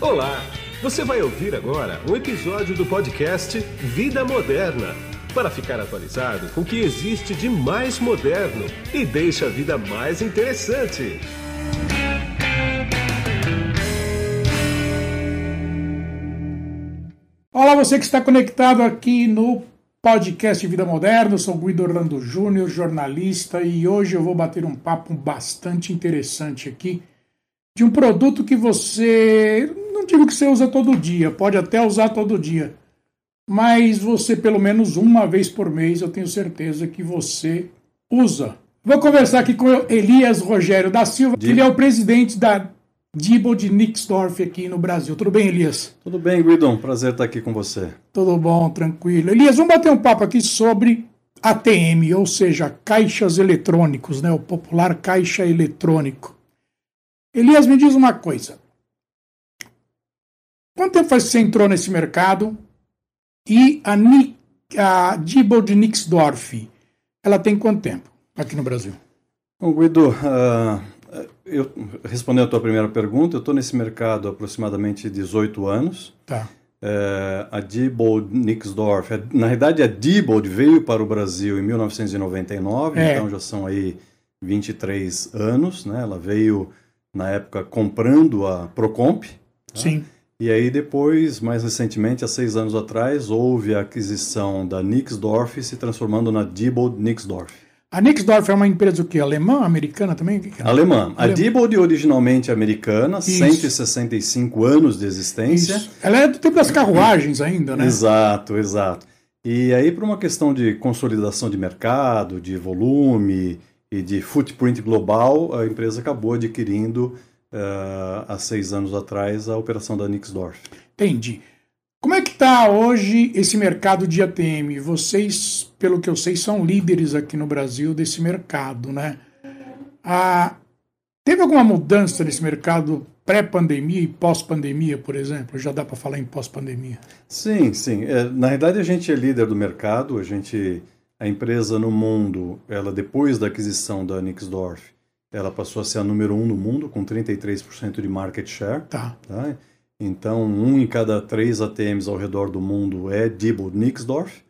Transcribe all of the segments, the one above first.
Olá! Você vai ouvir agora um episódio do podcast Vida Moderna para ficar atualizado com o que existe de mais moderno e deixa a vida mais interessante. Olá, você que está conectado aqui no podcast Vida Moderna. Eu sou Guido Orlando Júnior, jornalista, e hoje eu vou bater um papo bastante interessante aqui de um produto que você, não digo que você usa todo dia, pode até usar todo dia, mas você pelo menos uma vez por mês eu tenho certeza que você usa. Vou conversar aqui com Elias Rogério da Silva, que ele é o presidente da Dibo de Nixdorf aqui no Brasil. Tudo bem, Elias? Tudo bem, Guidon. Prazer estar aqui com você. Tudo bom, tranquilo. Elias, vamos bater um papo aqui sobre ATM, ou seja, caixas eletrônicos, né? O popular caixa eletrônico. Elias, me diz uma coisa. Quanto tempo faz que você entrou nesse mercado? E a, Ni a Dibo de Nixdorf, ela tem quanto tempo aqui no Brasil? Bom, Guido, uh, eu, respondendo a tua primeira pergunta, eu estou nesse mercado há aproximadamente 18 anos. Tá. É, a Diebold Nixdorf, é, na verdade a Diebold veio para o Brasil em 1999, é. então já são aí 23 anos, né? Ela veio na época comprando a Procomp. Tá? Sim. E aí depois, mais recentemente, há seis anos atrás, houve a aquisição da Nixdorf se transformando na Diebold Nixdorf. A Nixdorf é uma empresa o quê? Alemã, americana também? Alemã. A Diebold originalmente americana, Isso. 165 anos de existência. Isso. Ela é do tempo das carruagens ainda, né? Exato, exato. E aí, por uma questão de consolidação de mercado, de volume e de footprint global, a empresa acabou adquirindo, uh, há seis anos atrás, a operação da Nixdorf. Entendi. Como é que está hoje esse mercado de ATM? Vocês, pelo que eu sei, são líderes aqui no Brasil desse mercado, né? Ah, teve alguma mudança nesse mercado pré-pandemia e pós-pandemia, por exemplo? Já dá para falar em pós-pandemia? Sim, sim. É, na verdade, a gente é líder do mercado. A gente, a empresa no mundo, ela depois da aquisição da Nixdorf, ela passou a ser a número um no mundo com 33% de market share. Tá. tá? Então, um em cada três ATMs ao redor do mundo é Diebold Nixdorf.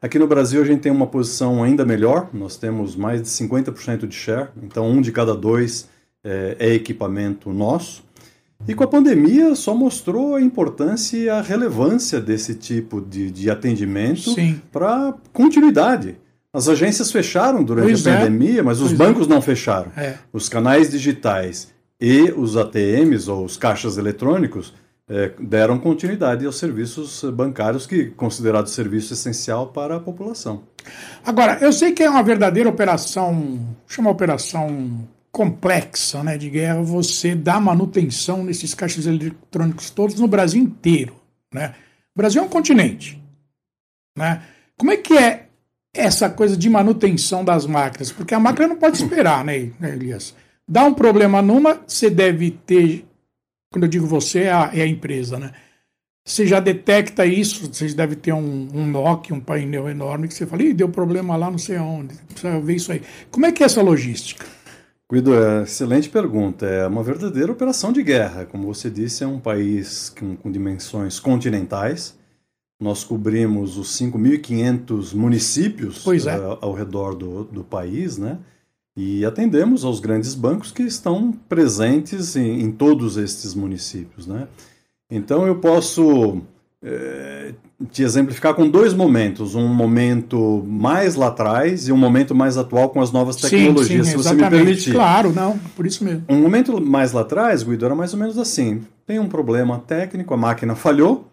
Aqui no Brasil a gente tem uma posição ainda melhor, nós temos mais de 50% de share, então um de cada dois é, é, equipamento nosso. E com a pandemia só mostrou a importância e a relevância desse tipo de, de atendimento para continuidade. As agências fecharam durante pois a é. pandemia, mas os pois é. bancos é. não fecharam. É. Os canais digitais e os ATMs ou os caixas eletrônicos é, deram continuidade aos serviços bancários, que considerado serviço essencial para a população. Agora, eu sei que é uma verdadeira operação, chama operação complexa né, de guerra, você dá manutenção nesses caixas eletrônicos todos no Brasil inteiro. Né? O Brasil é um continente. Né? Como é que é essa coisa de manutenção das máquinas? Porque a máquina não pode esperar, né, Elias? Dá um problema numa, você deve ter quando eu digo você, é a, é a empresa, né? Você já detecta isso, vocês devem ter um, um NOC, um painel enorme, que você fala, Ih, deu problema lá não sei aonde, precisa ver isso aí. Como é que é essa logística? Guido, é excelente pergunta. É uma verdadeira operação de guerra. Como você disse, é um país com, com dimensões continentais. Nós cobrimos os 5.500 municípios é. uh, ao redor do, do país, né? E atendemos aos grandes bancos que estão presentes em, em todos estes municípios. Né? Então eu posso te exemplificar com dois momentos: um momento mais lá atrás e um momento mais atual com as novas tecnologias, sim, sim, se você me permitir. Claro, não, por isso mesmo. Um momento mais lá atrás, Guido, era mais ou menos assim: tem um problema técnico, a máquina falhou,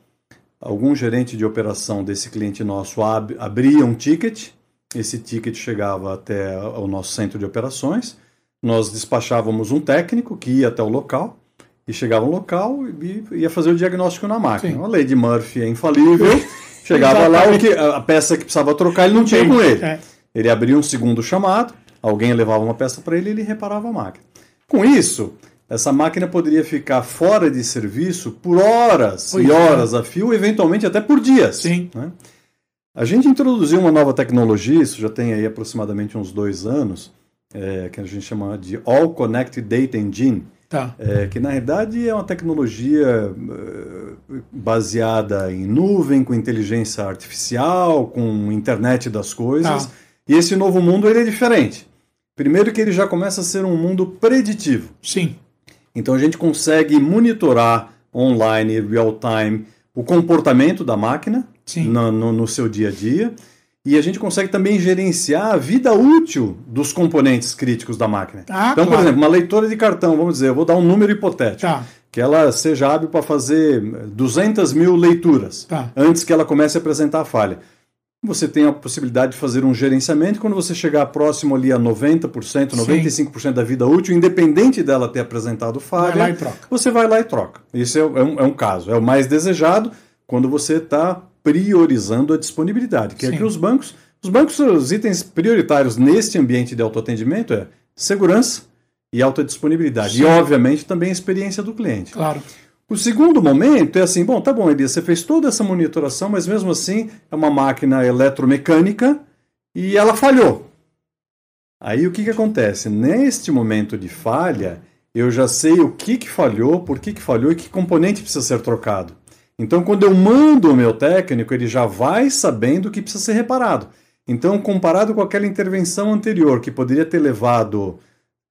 algum gerente de operação desse cliente nosso ab abria um ticket esse ticket chegava até o nosso centro de operações. Nós despachávamos um técnico que ia até o local e chegava no local e ia fazer o diagnóstico na máquina. Sim. A lei de Murphy é infalível. chegava lá, o que, a peça que precisava trocar ele não tinha com ele. É. Ele abria um segundo chamado, alguém levava uma peça para ele e ele reparava a máquina. Com isso, essa máquina poderia ficar fora de serviço por horas pois e é. horas a fio, eventualmente até por dias. Sim. Né? A gente introduziu uma nova tecnologia, isso já tem aí aproximadamente uns dois anos, é, que a gente chama de All Connected Data Engine, Tá. É, que na realidade é uma tecnologia uh, baseada em nuvem, com inteligência artificial, com internet das coisas. Tá. E esse novo mundo ele é diferente. Primeiro que ele já começa a ser um mundo preditivo. Sim. Então a gente consegue monitorar online, real time, o comportamento da máquina no, no, no, seu dia a dia. E a gente consegue também gerenciar a vida útil dos componentes críticos da máquina. Ah, então, claro. por exemplo, uma leitora de cartão, vamos dizer, eu vou dar um número hipotético. Tá. Que ela seja hábil para fazer 200 mil leituras Tá. antes que ela comece a apresentar a falha. Você tem a possibilidade de fazer um gerenciamento quando você chegar próximo ali a 90%, 95% da vida útil, independente dela ter apresentado falha, Vai lá e troca. você vai lá e troca. Isso é, é um, é um caso. É o mais desejado quando você está priorizando a disponibilidade. Que é Sim. que os bancos, os bancos, os itens prioritários neste ambiente de autoatendimento é segurança e alta disponibilidade. Sim. E, obviamente, também a experiência do cliente. Claro. O segundo momento é assim, bom, tá bom, Elias, você fez toda essa monitoração, mas mesmo assim é uma máquina eletromecânica e ela falhou. Aí o que, que acontece? Neste momento de falha, eu já sei o que, que falhou, por que, que falhou e que componente precisa ser trocado. Então, quando eu mando o meu técnico, ele já vai sabendo que precisa ser reparado. Então, comparado com aquela intervenção anterior, que poderia ter levado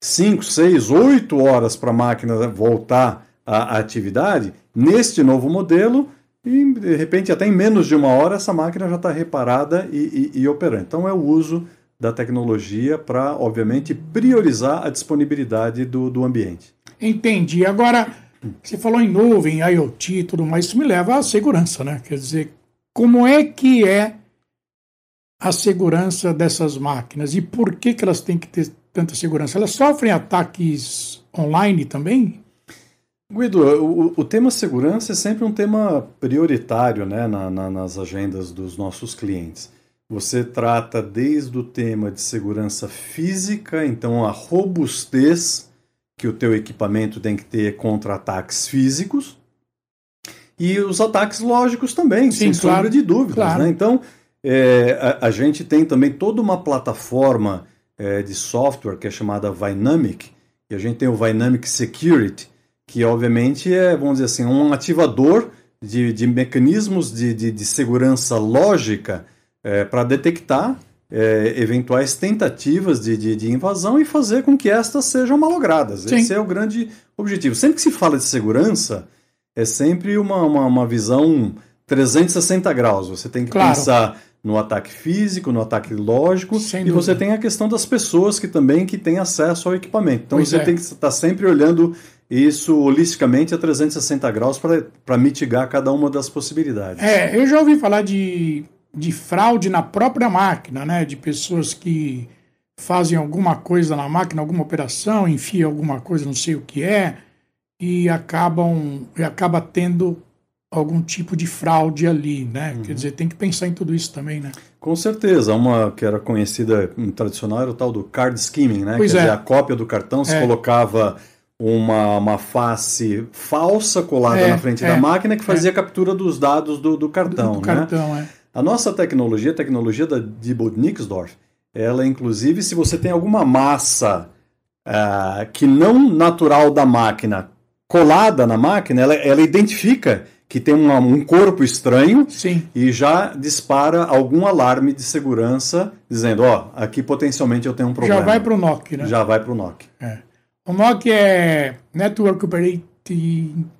5, 6, 8 horas para a máquina voltar à atividade, neste novo modelo, e, de repente, até em menos de uma hora, essa máquina já está reparada e, e, e operando. Então, é o uso da tecnologia para, obviamente, priorizar a disponibilidade do, do ambiente. Entendi. Agora, você falou em nuvem, IoT e tudo mais, isso me leva à segurança, né? Quer dizer, como é que é a segurança dessas máquinas e por que, que elas têm que ter tanta segurança? Elas sofrem ataques online também? Guido, o, o tema segurança é sempre um tema prioritário né, na, na, nas agendas dos nossos clientes. Você trata desde o tema de segurança física, então a robustez que o teu equipamento tem que ter contra ataques físicos e os ataques lógicos também, Sim, sem claro, sombra de dúvidas. claro. Né? Então, é, a, a gente tem também toda uma plataforma é, de software que é chamada Vynamic, e a gente tem o Vynamic Security, que obviamente é, vamos dizer assim, um ativador de, de mecanismos de, de, de segurança lógica é, para detectar é, eventuais tentativas de, de, de invasão e fazer com que estas sejam malogradas. Sim. Esse é o grande objetivo. Sempre que se fala de segurança, é sempre uma, uma, uma visão 360 graus. Você tem que Claro. pensar no ataque físico, no ataque lógico, Sem e dúvida. você tem a questão das pessoas que também que têm acesso ao equipamento. Então Pois você é. tem que estar sempre olhando isso holisticamente a 360 graus para mitigar cada uma das possibilidades. É, eu já ouvi falar de, de fraude na própria máquina, né? De pessoas que fazem alguma coisa na máquina, alguma operação, enfiam alguma coisa, não sei o que é, e acabam e acaba tendo algum tipo de fraude ali, né? Uhum. Quer dizer, tem que pensar em tudo isso também, né? Com certeza, uma que era conhecida, tradicional, era o tal do card skimming, né? Pois Quer é. dizer, a cópia do cartão se É. colocava uma, uma face falsa colada É, na frente é, da máquina que fazia a captura dos dados do, do cartão, do né? cartão, é. A nossa tecnologia, a tecnologia da Diebold Nixdorf, ela inclusive, se você tem alguma massa ah, que não natural da máquina colada na máquina, ela, ela identifica que tem uma- um corpo estranho Sim, e já dispara algum alarme de segurança dizendo, ó, aqui potencialmente eu tenho um problema. já vai para o NOC, né? Já vai para o NOC. É. O NOC é Network Operating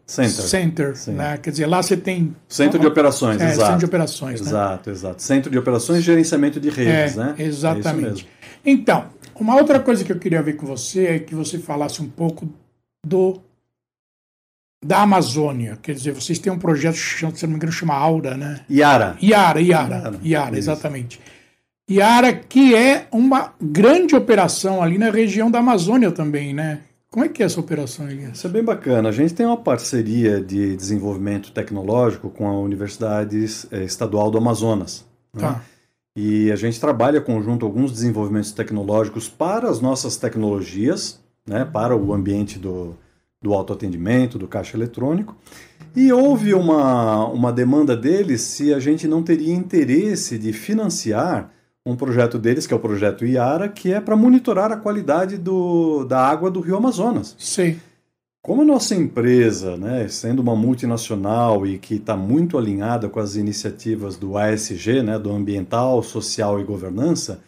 Center. Center, Sim. né? Quer dizer, lá você tem Centro de operações, é, exato. centro de operações, né? Exato, exato. Centro de operações e gerenciamento de redes, É, né? É exatamente. mesmo. Então, uma outra coisa que eu queria ver com você é que você falasse um pouco do da Amazônia. Quer dizer, vocês têm um projeto, se não me engano, chama Aura, né? Iara, Iara, Iara, Iara, isso. exatamente. Iara, que é uma grande operação ali na região da Amazônia também, né? Como é que é essa operação, Elias? Isso é bem bacana. A gente tem uma parceria de desenvolvimento tecnológico com a Universidade eh, Estadual do Amazonas. né? Tá. E a gente trabalha conjunto alguns desenvolvimentos tecnológicos para as nossas tecnologias, né, para o ambiente do, do autoatendimento, do caixa eletrônico. E houve uma, uma demanda deles se a gente não teria interesse de financiar um projeto deles, que é o projeto IARA, que é para monitorar a qualidade do, da água do Rio Amazonas. Sei. Como a nossa empresa, né, sendo uma multinacional e que está muito alinhada com as iniciativas do ASG, né, do Ambiental, Social e Governança,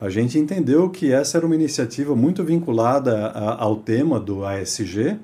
a gente entendeu que essa era uma iniciativa muito vinculada a, ao tema do ASG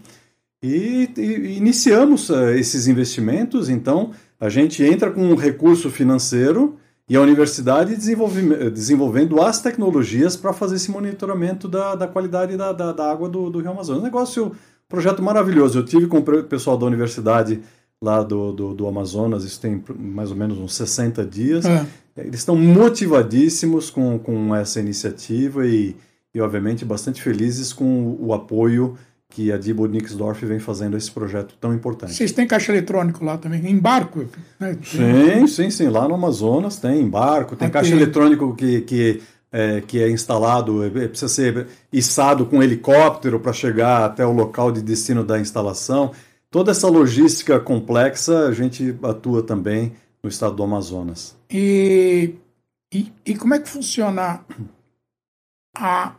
e, e iniciamos uh, esses investimentos. Então, a gente entra com um recurso financeiro e a universidade desenvolve, desenvolvendo as tecnologias para fazer esse monitoramento da, da qualidade da, da, da água do, do Rio Amazonas. Um negócio Projeto maravilhoso. Eu tive com o pessoal da universidade lá do, do, do, Amazonas, isso tem mais ou menos uns 60 dias. É. Eles estão motivadíssimos com, com essa iniciativa e, e, obviamente, bastante felizes com o apoio que a Dibo Nixdorf vem fazendo esse projeto tão importante. Vocês têm caixa eletrônico lá também, em barco? Né? Sim, sim, sim. Lá no Amazonas tem em barco, tem Aqui. caixa eletrônico que, que é, que é instalado, é, é, precisa ser içado com helicóptero para chegar até o local de destino da instalação. Toda essa logística complexa a gente atua também no estado do Amazonas. E, e, e como é que funciona a,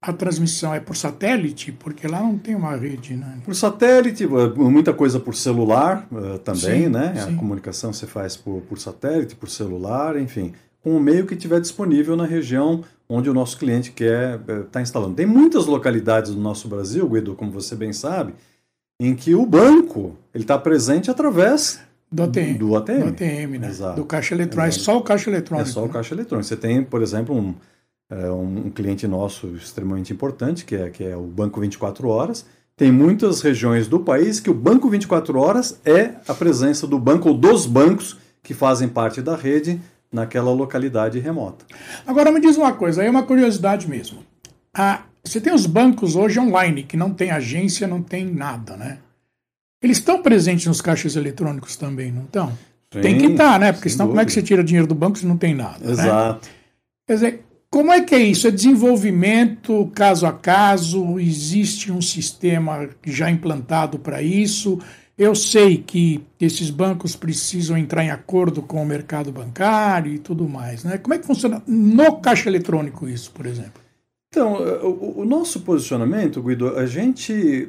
a transmissão? É por satélite? Porque lá não tem uma rede, né? Por satélite, muita coisa por celular uh, também, sim, né? Sim. A comunicação se faz por, por satélite, por celular, enfim com o meio que tiver disponível na região onde o nosso cliente quer estar eh, tá instalando. Tem muitas localidades do nosso Brasil, Guido, como você bem sabe, em que o banco ele está presente através do ATM. Do ATM, do ATM né? Exato. Do caixa eletrônico. É só o caixa eletrônico. É só o né? caixa eletrônico. Você tem, por exemplo, um, é, um cliente nosso extremamente importante, que é, que é o Banco 24 Horas. Tem muitas regiões do país que o Banco 24 Horas é a presença do banco ou dos bancos que fazem parte da rede naquela localidade remota. Agora me diz uma coisa, aí é uma curiosidade mesmo. Ah, você tem os bancos hoje online, que não tem agência, não tem nada, né? Eles estão presentes nos caixas eletrônicos também, não estão? Sim, tem que estar, tá, né? Porque senão dúvida. como é que você tira dinheiro do banco se não tem nada? Né? Exato. Né? Quer dizer, como é que é isso? É desenvolvimento caso a caso? Existe um sistema já implantado para isso? Eu sei que esses bancos precisam entrar em acordo com o mercado bancário e tudo mais. Né? Como é que funciona no caixa eletrônico isso, por exemplo? Então, o, o nosso posicionamento, Guido, a gente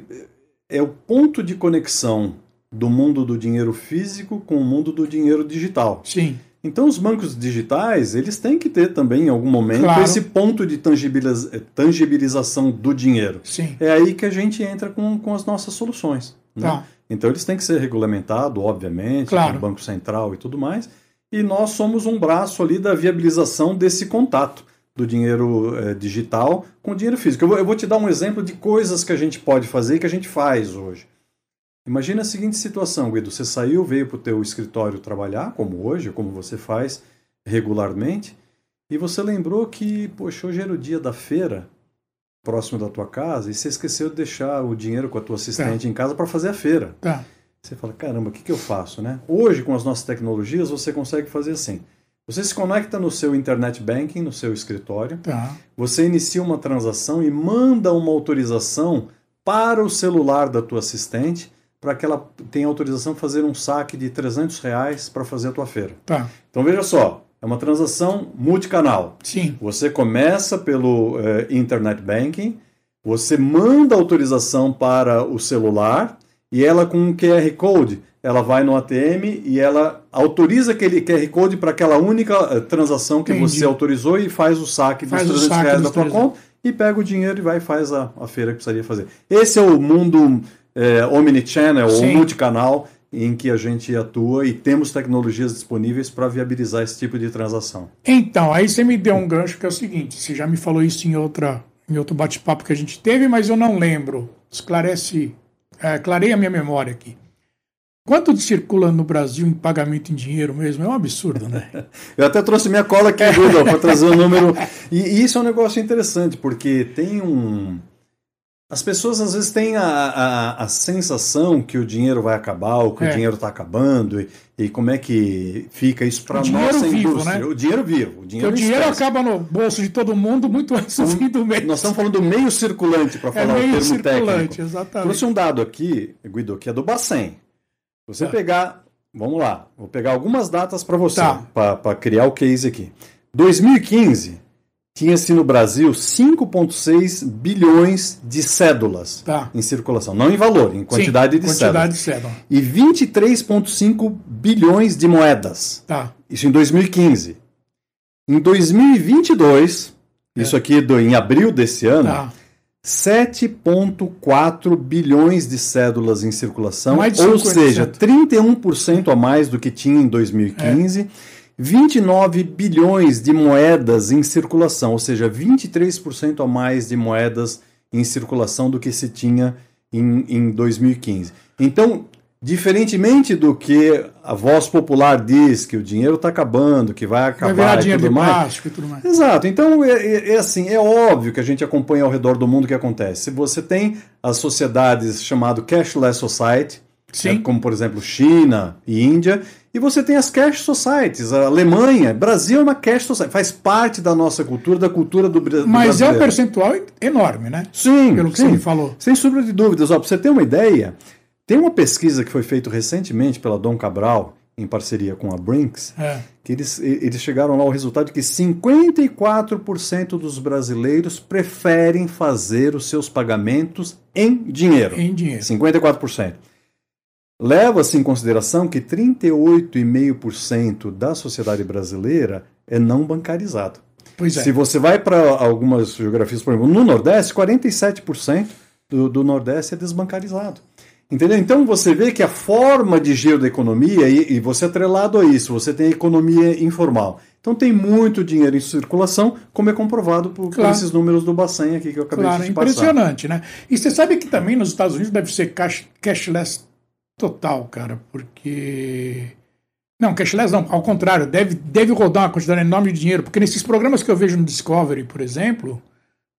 é o ponto de conexão do mundo do dinheiro físico com o mundo do dinheiro digital. Sim. Então, os bancos digitais, eles têm que ter também, em algum momento, claro. esse ponto de tangibilização do dinheiro. Sim. É aí que a gente entra com, com as nossas soluções. Né? Tá. Então eles têm que ser regulamentados, obviamente, claro. Banco Central e tudo mais. E nós somos um braço ali da viabilização desse contato do dinheiro é, digital com o dinheiro físico. Eu vou, eu vou, te dar um exemplo de coisas que a gente pode fazer e que a gente faz hoje. Imagina a seguinte situação, Guido. Você saiu, veio para o teu escritório trabalhar, como hoje, como você faz regularmente, e você lembrou que, poxa, hoje era o dia da feira próximo da tua casa e você esqueceu de deixar o dinheiro com a tua assistente tá. em casa para fazer a feira. Tá. Você fala, caramba, o que, que eu faço, né? Hoje, com as nossas tecnologias, você consegue fazer assim. Você se conecta no seu internet banking, no seu escritório. Tá. Você inicia uma transação e manda uma autorização para o celular da tua assistente para que ela tenha autorização de fazer um saque de 300 reais para fazer a tua feira. Tá. Então veja só, é uma transação multicanal. Sim. Você começa pelo uh, Internet Banking, você manda autorização para o celular e ela com um QR Code, ela vai no ATM e ela autoriza aquele QR Code para aquela única uh, transação que Entendi. você autorizou e faz o saque faz dos 300 reais da tua conta e pega o dinheiro e vai e faz a, a feira que precisaria fazer. Esse é o mundo é, omnichannel Sim. ou multicanal em que a gente atua e temos tecnologias disponíveis para viabilizar esse tipo de transação. Então, aí você me deu um gancho que é o seguinte: você já me falou isso em, outra, em outro bate-papo que a gente teve, mas eu não lembro. Esclarece, é, clareia a minha memória aqui. Quanto circula no Brasil em pagamento em dinheiro mesmo? É um absurdo, né? eu até trouxe minha cola aqui, Google, para trazer o um número. E, e isso é um negócio interessante, porque tem um as pessoas às vezes têm a, a, a, sensação que o dinheiro vai acabar, ou que é. o dinheiro está acabando, e, e, como é que fica isso para a nossa vivo, indústria. Né? O dinheiro vivo. O dinheiro, o dinheiro acaba no bolso de todo mundo muito antes do fim do mês. Nós estamos falando do meio circulante, para é falar é meio o termo circulante, técnico. Exatamente. Trouxe um dado aqui, Guido, que é do Bacen. Você é. pegar, vamos lá, vou pegar algumas datas para você, tá. para criar o case aqui. 2015, tinha-se no Brasil 5,6 bilhões de cédulas Tá. em circulação. Não em valor, em quantidade Sim, de quantidade cédulas. de cédula. E 23,5 bilhões de moedas. Tá. Isso em 2015. Em 2022, isso aqui do, em abril desse ano, É. Tá. 7,4 bilhões de cédulas em circulação, Mais de ou 50%. seja, 31% a mais do que tinha em 2015. 29 bilhões de moedas em circulação, ou seja, 23% a mais de moedas em circulação do que se tinha em, em 2015. Então, diferentemente do que a voz popular diz, que o dinheiro está acabando, que vai Vai acabar e dinheiro tudo de mais, plástico e tudo mais. Exato. Então, é, é- é assim, é óbvio que a gente acompanha ao redor do mundo o que acontece. Se você tem as sociedades chamado cashless society, Sim. como por exemplo China e Índia, e você tem as cash societies, a Alemanha, Brasil é uma cash society, faz parte da nossa cultura, da cultura do, Bra- do Mas é um brasileiro. percentual enorme, né? Sim, Pelo que sim. você me falou. Sem sombra de dúvidas. Ó, para você ter uma ideia, tem uma pesquisa que foi feita recentemente pela Dom Cabral, em parceria com a Brinks, É. que eles, eles chegaram lá ao resultado de que 54% dos brasileiros preferem fazer os seus pagamentos em dinheiro. Em dinheiro. 54%. Leva-se em consideração que 38,5% da sociedade brasileira é não bancarizado. Pois é. Se você vai para algumas geografias, por exemplo, no Nordeste, 47% do, do Nordeste é desbancarizado. Entendeu? Então você vê que a forma de giro da economia, e, e você atrelado a isso, você tem a economia informal. Então tem muito dinheiro em circulação, como é comprovado por, por Claro. esses números do Bacen aqui que eu acabei Claro, de te passar. impressionante, né? E você sabe que também nos Estados Unidos deve ser cash- cashless total, cara, porque. Não, cashless não, ao contrário, deve, deve rodar uma quantidade enorme de dinheiro, porque nesses programas que eu vejo no Discovery, por exemplo,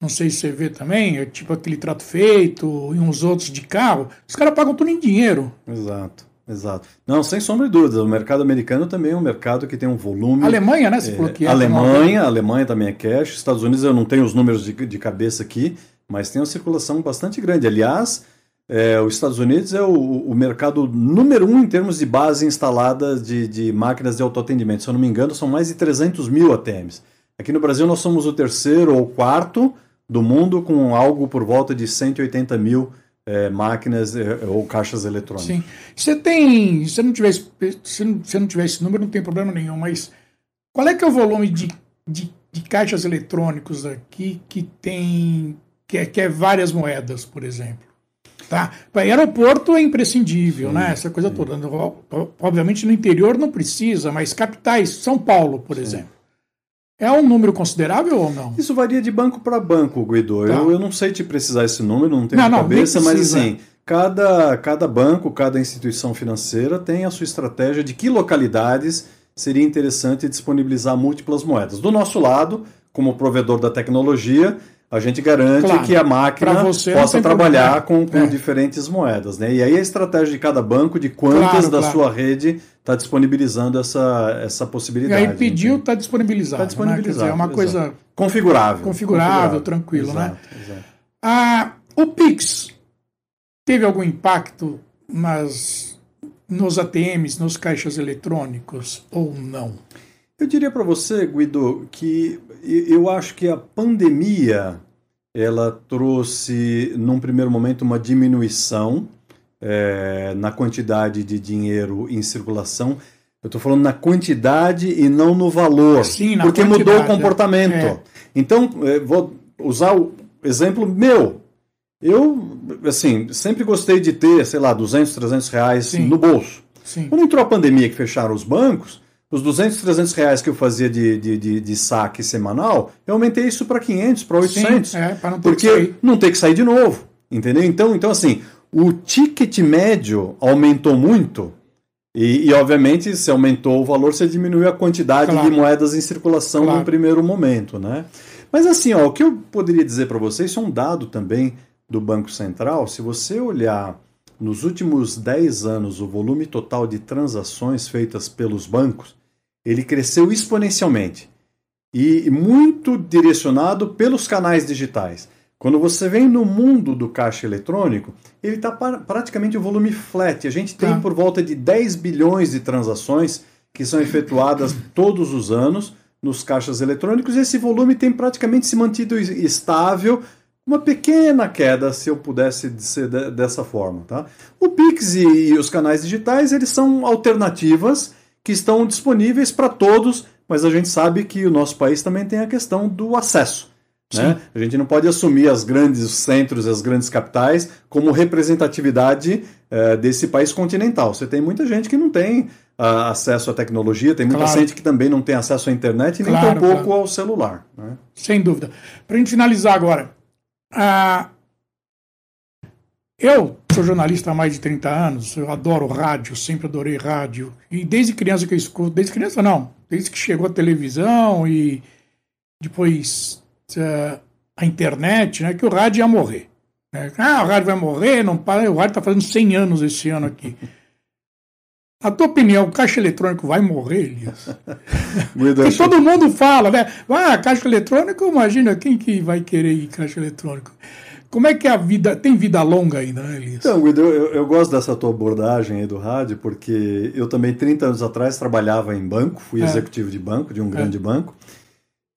não sei se você vê também, é tipo aquele trato feito e uns outros de carro, os caras pagam tudo em dinheiro. Exato, exato. Não, sem sombra de dúvida, o mercado americano também é um mercado que tem um volume. Alemanha, né? Você falou que é. Alemanha, Alemanha também é cash. Estados Unidos eu não tenho os números de, de cabeça aqui, mas tem uma circulação bastante grande. Aliás, é, os Estados Unidos é o, o mercado número um em termos de base instalada de, de máquinas de autoatendimento. Se eu não me engano, são mais de 300 mil ATMs. Aqui no Brasil nós somos o terceiro ou quarto do mundo com algo por volta de 180 mil é, máquinas é, ou caixas eletrônicas. Sim. Você tem. Se não, tiver, se não, se não tiver esse número, não tem problema nenhum, mas qual é que é o volume de, de, de caixas eletrônicos aqui que tem. Que é, que é várias moedas, por exemplo? Tá? Aeroporto é imprescindível, né? Essa coisa toda. O- o- Obviamente no interior não precisa, mas capitais, São Paulo, por exemplo. É um número considerável ou não? Isso varia de banco para banco, Guido. Tá. Eu, eu não sei te precisar esse número, não tenho Não, na não, cabeça, mas assim, cada, cada banco, cada instituição financeira tem a sua estratégia de que localidades seria interessante disponibilizar múltiplas moedas. Do nosso lado, como provedor da tecnologia, a gente garante Claro. que a máquina possa trabalhar problema. com, com É. diferentes moedas. Né? E aí a estratégia de cada banco, de quantas Claro, da claro. sua rede está disponibilizando essa, essa E possibilidade. aí pediu, está disponibilizado. Tá disponibilizado, Né? Dizer, é uma exato. coisa configurável. configurável, tranquilo, né? Exato, exato. Ah, o Pix teve algum impacto nas, nos ATMs, nos caixas eletrônicos ou não? Eu diria para você, Guido, que eu acho que a pandemia ela trouxe, num primeiro momento, uma diminuição eh, na quantidade de dinheiro em circulação. Eu estou falando na quantidade e não no valor, Sim, na porque mudou o quantidade, comportamento. é. Então, eh, vou usar o exemplo meu. Eu, assim, sempre gostei de ter, sei lá, 200, 300 reais Sim. no bolso. Sim. Quando entrou a pandemia que fecharam os bancos, os 200, 300 reais que eu fazia de, de, de, de saque semanal, eu aumentei isso para 500, para 800. Sim, é, para não ter porque que sair. não ter que sair de novo. Entendeu? Então, então assim, o ticket médio aumentou muito. E, e, obviamente, se aumentou o valor, você diminuiu a quantidade Claro. de moedas em circulação Claro. no primeiro momento, né? Mas assim, ó, o que eu poderia dizer para vocês, isso é um dado também do Banco Central. Se você olhar nos últimos 10 anos o volume total de transações feitas pelos bancos, ele cresceu exponencialmente e muito direcionado pelos canais digitais. Quando você vem no mundo do caixa eletrônico, ele está praticamente o volume flat. A gente tem Tá. por volta de 10 bilhões de transações que são efetuadas todos os anos nos caixas eletrônicos, esse volume tem praticamente se mantido estável, uma pequena queda, se eu pudesse dizer dessa forma. Tá? O Pix e, e os canais digitais eles são alternativas que estão disponíveis para todos, mas a gente sabe que o nosso país também tem a questão do acesso. Né? A gente não pode assumir as grandes centros, as grandes capitais, como representatividade é, desse país continental. Você tem muita gente que não tem uh, acesso à tecnologia, tem muita claro. gente que também não tem acesso à internet e nem claro, tampouco claro. ao celular. Né? Sem dúvida. Para a gente finalizar agora, uh, eu sou jornalista há mais de 30 anos, eu adoro rádio, sempre adorei rádio. E desde criança que eu escuto, desde criança não, desde que chegou a televisão e depois uh, a internet, né, que o rádio ia morrer. Né? Ah, o rádio vai morrer, não para. O rádio está fazendo 100 anos esse ano aqui. A tua opinião, o caixa eletrônico vai morrer, Elias? Porque todo mundo fala, né? Ah, caixa eletrônico, imagina quem que vai querer ir caixa eletrônico. Como é que é a vida. Tem vida longa ainda, né, Elias? Então, Guido, eu, eu, gosto dessa tua abordagem aí do rádio, porque eu também, 30 anos atrás, trabalhava em banco, fui é. executivo de banco, de um é. grande banco.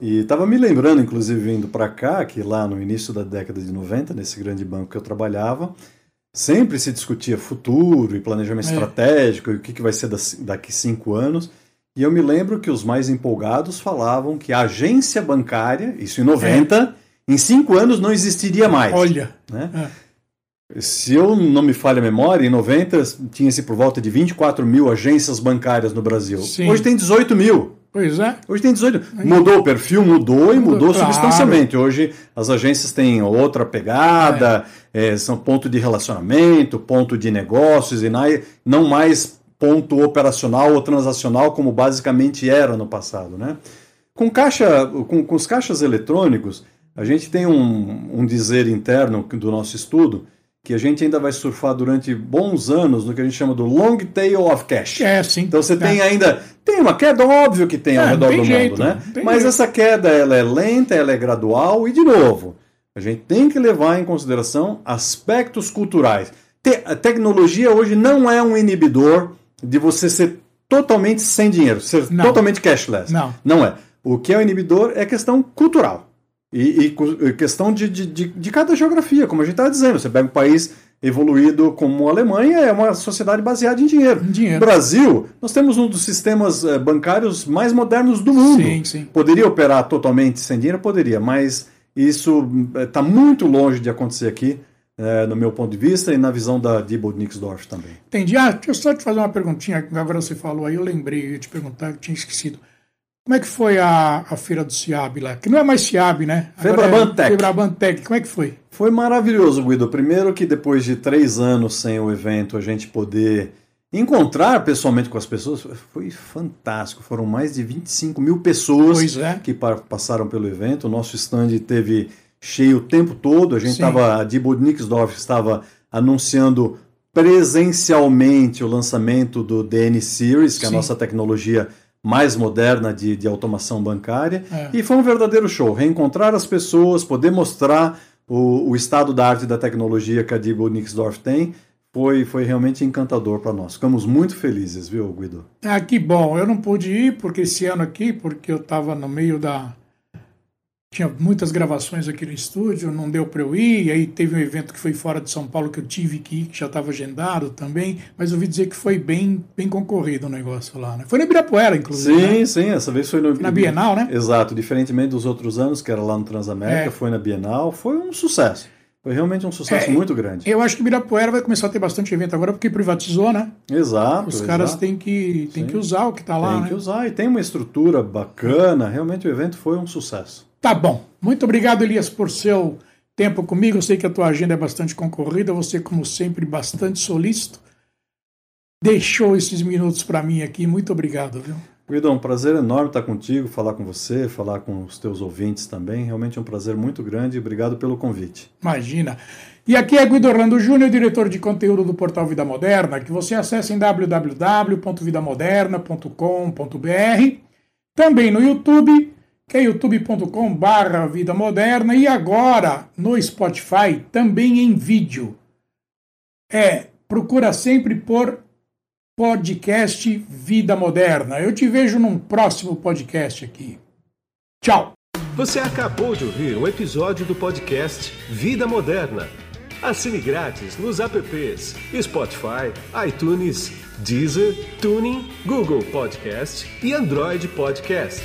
E estava me lembrando, inclusive, vindo para cá, que lá no início da década de 90, nesse grande banco que eu trabalhava, sempre se discutia futuro e planejamento é. estratégico e o que, que vai ser daqui cinco anos. E eu me lembro que os mais empolgados falavam que a agência bancária, isso em 90, é. Em cinco anos não existiria mais. Olha. Né? É. Se eu não me falha a memória, em 90 tinha-se por volta de 24 mil agências bancárias no Brasil. Sim. Hoje tem 18 mil. Pois é. Hoje tem 18. Mudou o perfil, mudou e mudou claro. substancialmente. Hoje as agências têm outra pegada, é. É, são ponto de relacionamento, ponto de negócios e não mais ponto operacional ou transacional como basicamente era no passado. Né? Com, caixa, com, com os caixas eletrônicos, a gente tem um, um dizer interno do nosso estudo que a gente ainda vai surfar durante bons anos no que a gente chama do long tail of cash. É, sim. Então você é. tem ainda tem uma queda óbvio que tem é, ao redor tem do jeito, mundo, né? Mas jeito. essa queda ela é lenta, ela é gradual e de novo, a gente tem que levar em consideração aspectos culturais. Te a tecnologia hoje não é um inibidor de você ser totalmente sem dinheiro, ser não. totalmente cashless. Não. Não é. O que é o inibidor é questão cultural. E, e questão de, de, de, de, cada geografia, como a gente estava dizendo. Você pega um país evoluído como a Alemanha, é uma sociedade baseada em dinheiro. Dinheiro. Brasil, nós temos um dos sistemas eh, bancários mais modernos do mundo. Sim, sim. Poderia operar totalmente sem dinheiro? Poderia, mas isso está eh, muito longe de acontecer aqui. É, no meu ponto de vista e na visão da Diebold Nixdorf também. Entendi. Ah, deixa eu só te fazer uma perguntinha, agora você falou aí, eu lembrei, eu ia te perguntar, eu tinha esquecido. Como é que foi a, a feira do Ciab lá? Que não é mais Ciab, né? Febrabantec. É Febrabantec. Como é que foi? Foi maravilhoso, Guido. Primeiro que depois de três anos sem o evento, a gente poder encontrar pessoalmente com as pessoas foi fantástico. Foram mais de 25 mil pessoas é. que passaram pelo evento. O nosso stand teve cheio o tempo todo. A gente estava, a Diebold Nixdorf estava anunciando presencialmente o lançamento do DN Series, que é a nossa tecnologia mais moderna de, de automação bancária. É. E foi um verdadeiro show. Reencontrar as pessoas, poder mostrar o, o estado da arte e da tecnologia que a Diebold Nixdorf tem, foi, foi realmente encantador para nós. Ficamos muito felizes, viu, Guido? Ah, que bom. Eu não pude ir porque esse ano aqui, porque eu estava no meio da, tinha muitas gravações aqui no estúdio, não deu para eu ir. Aí teve um evento que foi fora de São Paulo que eu tive que ir, que já estava agendado também. Mas ouvi dizer que foi bem, bem concorrido o negócio lá. Né? Foi no Ibirapuera, inclusive. Sim, né? sim, essa vez foi no... na Bienal, né? Exato, diferentemente dos outros anos, que era lá no Transamérica, é. foi na Bienal. Foi um sucesso. Foi realmente um sucesso é, muito grande. Eu acho que Ibirapuera vai começar a ter bastante evento agora porque privatizou, né? Exato. Os caras têm que, têm que usar o que está lá. Tem né? que usar e tem uma estrutura bacana. Realmente o evento foi um sucesso. Tá bom. Muito obrigado, Elias, por seu tempo comigo. Eu sei que a tua agenda é bastante concorrida, você, como sempre, bastante solícito. Deixou esses minutos para mim aqui. Muito obrigado, viu? Guido, é um prazer enorme estar contigo, falar com você, falar com os teus ouvintes também. Realmente é um prazer muito grande. Obrigado pelo convite. Imagina. E aqui é Guido Orlando Júnior, diretor de conteúdo do portal Vida Moderna, que você acessa em www.vidamoderna.com.br. Também no YouTube que é youtube.com barra Vida Moderna e agora no Spotify também em vídeo. É, procura sempre por podcast Vida Moderna. Eu te vejo num próximo podcast aqui. Tchau! Você acabou de ouvir um episódio do podcast Vida Moderna. Assine grátis nos apps Spotify, iTunes, Deezer, Tuning, Google Podcast e Android Podcast.